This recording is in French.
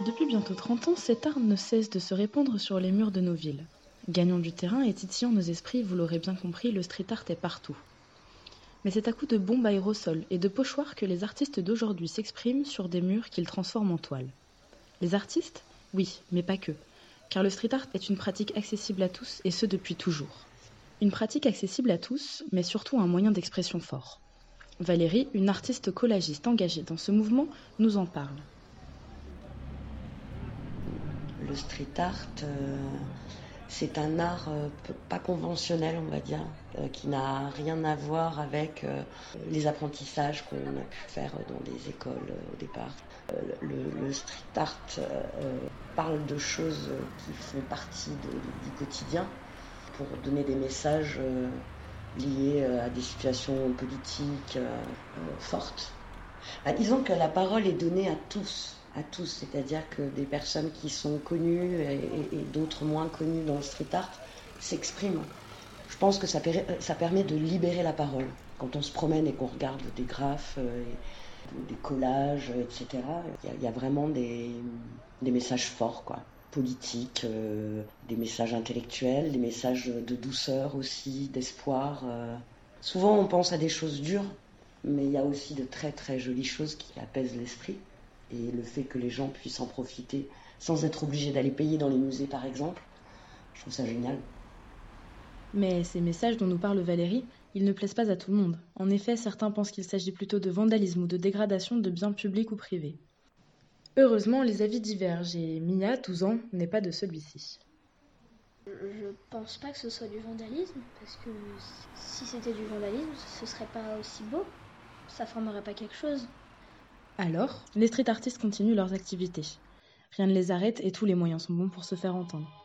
Depuis bientôt 30 ans, cet art ne cesse de se répandre sur les murs de nos villes. Gagnant du terrain et titillant nos esprits, vous l'aurez bien compris, le street art est partout. Mais c'est à coup de bombes aérosols et de pochoirs que les artistes d'aujourd'hui s'expriment sur des murs qu'ils transforment en toile. Les artistes? Oui, mais pas que. Car le street art est une pratique accessible à tous et ce depuis toujours. Une pratique accessible à tous, mais surtout un moyen d'expression fort. Valérie, une artiste collagiste engagée dans ce mouvement, nous en parle. Le street art, euh, c'est un art euh, pas conventionnel, on va dire, euh, qui n'a rien à voir avec les apprentissages qu'on a pu faire dans les écoles au départ. Le, street art parle de choses qui font partie du quotidien pour donner des messages liés à des situations politiques fortes. Ah, disons que la parole est donnée à tous, à tous, c'est-à-dire que des personnes qui sont connues et, d'autres moins connues dans le street art s'expriment. Je pense que ça, permet de libérer la parole. Quand on se promène et qu'on regarde des graphes, des collages, etc., il y, a vraiment des, des messages forts, quoi politiques, euh, des messages intellectuels, des messages de douceur aussi, d'espoir. Euh. Souvent on pense à des choses dures, mais il y a aussi de très très jolies choses qui apaisent l'esprit. Et le fait que les gens puissent en profiter sans être obligés d'aller payer dans les musées par exemple, je trouve ça génial. Mais ces messages dont nous parle Valérie, ils ne plaisent pas à tout le monde. En effet, certains pensent qu'il s'agit plutôt de vandalisme ou de dégradation de biens publics ou privés. Heureusement, les avis divergent et Mia, 12 ans, n'est pas de celui-ci. Je pense pas que ce soit du vandalisme, parce que si c'était du vandalisme, ce serait pas aussi beau. Ça formerait pas quelque chose. Alors, les street artistes continuent leurs activités. Rien ne les arrête et tous les moyens sont bons pour se faire entendre.